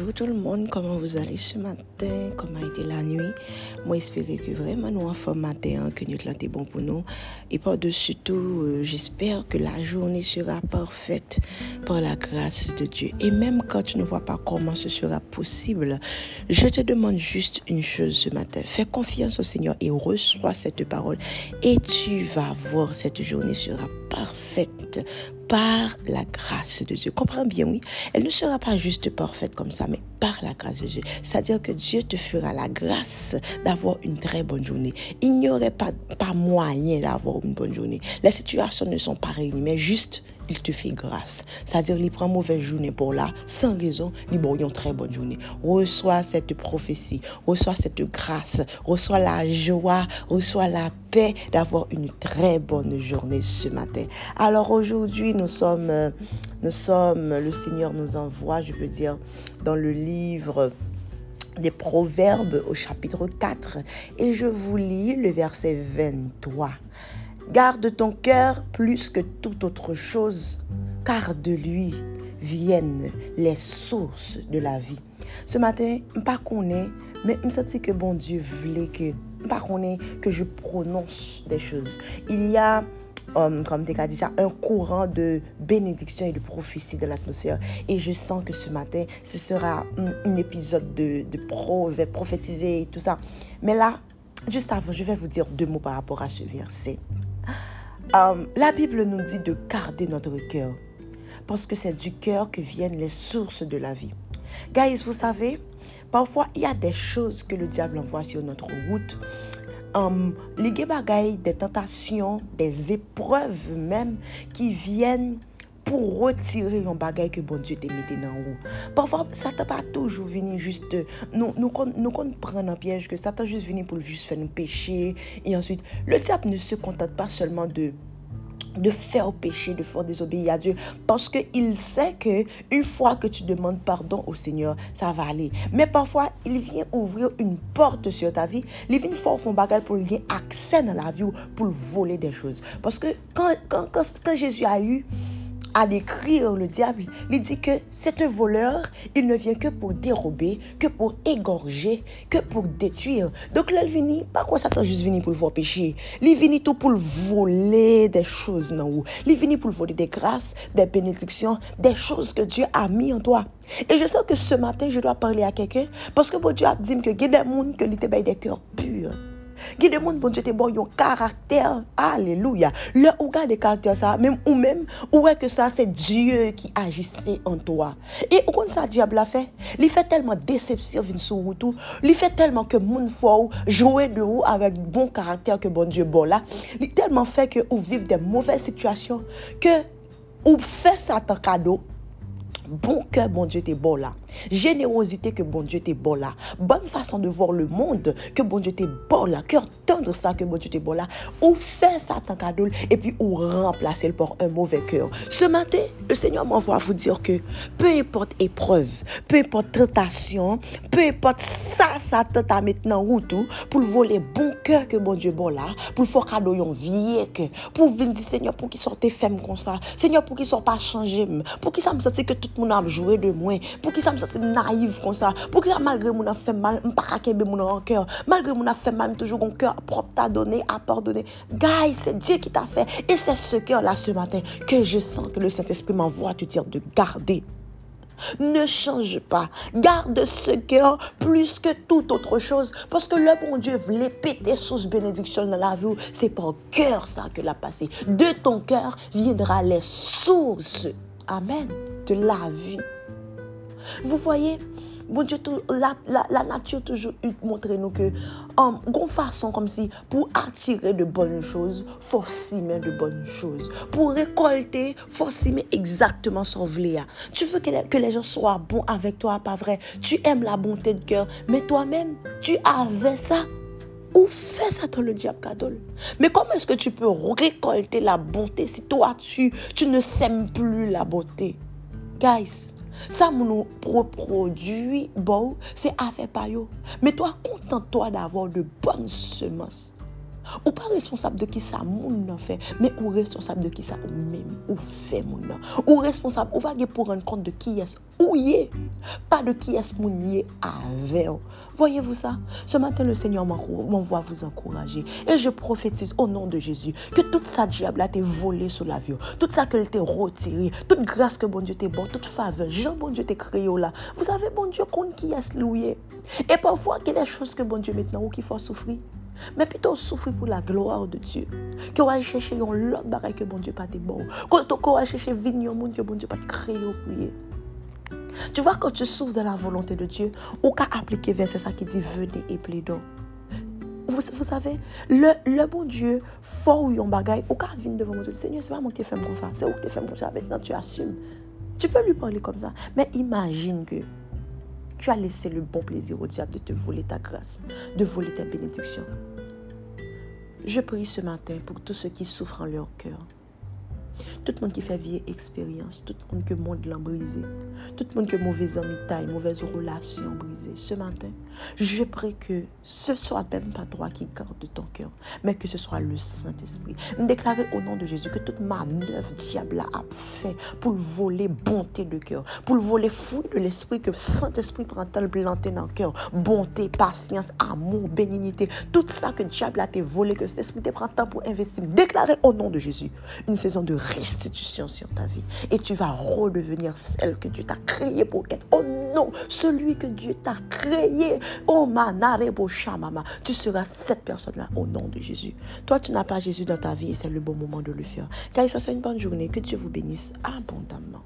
Bonjour tout le monde, comment vous allez ce matin? Comment a été la nuit? Moi, j'espère que vraiment nous en forme matin, que nous été bon pour nous. Et par-dessus tout, euh, j'espère que la journée sera parfaite par la grâce de Dieu. Et même quand tu ne vois pas comment ce sera possible, je te demande juste une chose ce matin. Fais confiance au Seigneur et reçois cette parole. Et tu vas voir, cette journée sera parfaite par la grâce de Dieu. Comprends bien, oui? Elle ne sera pas juste parfaite comme ça, mais par la grâce de Dieu. C'est-à-dire que Dieu te fera la grâce d'avoir une très bonne journée. Il n'y aurait pas, pas moyen d'avoir une bonne journée. Les situations ne sont pas réunies, mais juste il te fait grâce. C'est-à-dire, il prend mauvaise journée pour là, sans raison, il bon une très bonne journée. Reçois cette prophétie, reçois cette grâce, reçois la joie, reçois la paix d'avoir une très bonne journée ce matin. Alors aujourd'hui, nous sommes, euh, nous sommes, le Seigneur nous envoie, je peux dire, dans le livre des Proverbes au chapitre 4 et je vous lis le verset 23. Garde ton cœur plus que toute autre chose, car de lui viennent les sources de la vie. Ce matin, pas qu'on est, mais je sens que bon Dieu voulait que, pas est, que je prononce des choses. Il y a um, comme tu dit ça, un courant de bénédiction et de prophétie de l'atmosphère. Et je sens que ce matin, ce sera un, épisode de, de pro, prophétiser et tout ça. Mais là, juste avant, je vais vous dire deux mots par rapport à ce verset. Euh, la Bible nous dit de garder notre cœur, parce que c'est du cœur que viennent les sources de la vie. Guys, vous savez, parfois il y a des choses que le diable envoie sur notre route. Um, les des tentations, des épreuves même qui viennent pour retirer un bagage que bon Dieu t'a mis dans haut. Parfois, ça t'a pas toujours venu juste, nous, nous, nous, un piège que ça t'a juste venu pour juste faire un péché. Et ensuite, le diable ne se contente pas seulement de de faire péché, de faire désobéir à Dieu. Parce qu'il sait que une fois que tu demandes pardon au Seigneur, ça va aller. Mais parfois, il vient ouvrir une porte sur ta vie. Il vient faire son bagage pour lui accès dans la vie ou pour voler des choses. Parce que quand, quand, quand Jésus a eu à décrire le diable, il dit que c'est un voleur, il ne vient que pour dérober, que pour égorger, que pour détruire. Donc là, il vient, pas quoi Satan juste venu pour le voir pécher. Il vient tout pour voler des choses, non Il vient pour voler des grâces, des bénédictions, des choses que Dieu a mis en toi. Et je sens que ce matin, je dois parler à quelqu'un parce que bon Dieu a dit que il y a des gens qui ont des cœurs purs. Qui demande bon Dieu te bon yon caractère. Alléluia. Le ou garde caractère ça, même ou même ou est que ça c'est Dieu qui agissait en toi? Et où ça diable a fait Il fait tellement déception vin sur tout. Il fait tellement que moun faut jouer de vous avec bon caractère que bon Dieu bon là. Il tellement fait que ou vivre des mauvaises situations que ou fait ça en cadeau bon cœur, bon Dieu, t'es bon là. Générosité que bon Dieu, t'es bon là. Bonne façon de voir le monde que bon Dieu, t'es bon là. Cœur tendre ça que bon Dieu, t'es bon là. Ou faire ça tant cadeau et puis ou remplacer le par un mauvais cœur. Ce matin, le Seigneur m'envoie vous dire que peu importe épreuve, peu importe tentation, peu importe ça, ça t'a maintenant ou tout, pour voler bon cœur que bon Dieu bon là, pour faire cadeau yon vie pour venir Seigneur, pour qu'il sorte femme comme ça. Seigneur, pour qu'il soit pas changé, pour qu'il ça me que tout moun ap joué de moi pour qui ça me senti naïf comme ça? Pour qui ça malgré mon a fait mal pas kembe mon en cœur malgré mon a fait mal toujours un cœur propre t'a donné à pardonner guys c'est Dieu qui t'a fait et c'est ce cœur là ce matin que je sens que le Saint-Esprit m'envoie te dire de garder ne change pas. Garde ce cœur plus que toute autre chose. Parce que le bon Dieu voulait péter sous bénédiction dans la vie. C'est par cœur ça que l'a passé. De ton cœur viendra les sources. Amen de la vie. Vous voyez, bon Dieu, la, la, nature toujours montre nous que, en um, façon comme si, pour attirer de bonnes choses, faut de bonnes choses. Pour récolter, faut exactement son vléa. Tu veux que les, que les gens soient bons avec toi, pas vrai? Tu aimes la bonté de cœur, mais toi-même, tu avais ça. Ou fais ça le diable. Mais comment est-ce que tu peux récolter la bonté si toi, tu, tu ne sèmes plus la beauté? Guys, ça nous reproduit, bon, c'est affaire yo. Mais toi, contente-toi d'avoir de bonnes semences. Ou pas responsable de qui ça moun nan fait, mais ou responsable de qui ça ou même ou fait moun nan. Ou responsable, ou va pour rendre compte de qui est ou est, pas de qui est moun yé avec. Voyez-vous ça? Ce matin, le Seigneur m'envoie vous encourager. Et je prophétise au nom de Jésus que toute sa diable a été volée sur la vie. Toute ça qu'elle t'a retiré, toute grâce que bon Dieu t'a bon, toute faveur, Jean bon Dieu t'a créé là. Vous savez, bon Dieu, compte qui est loué? Et parfois, il y a des choses que bon Dieu maintenant ou qu'il faut souffrir. Mais plutôt souffrir pour la gloire de Dieu. Que va chercher un autre bagage que bon Dieu pas te bon. Que va chercher venir monde que bon Dieu pas créer pour Tu vois, quand tu souffres de la volonté de Dieu, ou qu'à appliquer vers ça qui dit venez et plaidons. Vous, vous, savez, le, le bon Dieu, fort ou yon bagay, ou qu'à venir devant mon Dieu, Seigneur, c'est pas moi qui t'ai fait comme ça, c'est où t'ai fait comme ça, maintenant tu assumes. Tu peux lui parler comme ça. Mais imagine que tu as laissé le bon plaisir au diable de te voler ta grâce, de voler ta bénédiction. Je prie ce matin pour tous ceux qui souffrent en leur cœur. Tout le monde qui fait vieille expérience, tout le monde que le monde l'a brisé, tout le monde que mauvais amis taille, mauvaise relation brisée. Ce matin, je prie que ce soit même pas toi qui garde ton cœur, mais que ce soit le Saint-Esprit. Me déclarer au nom de Jésus que toute manœuvre diable a fait pour voler bonté de cœur, pour voler fruit de l'esprit que le Saint-Esprit prend le planter dans le cœur, bonté, patience, amour, bénignité, tout ça que diable a été volé, que cet esprit te prend temps pour investir. Déclarer au nom de Jésus une saison de restitution sur ta vie. Et tu vas redevenir celle que Dieu t'a créée pour être. Oh non, celui que Dieu t'a créé. Oh manarebo shamama. Tu seras cette personne-là au nom de Jésus. Toi, tu n'as pas Jésus dans ta vie et c'est le bon moment de le faire. Car il soit une bonne journée. Que Dieu vous bénisse abondamment.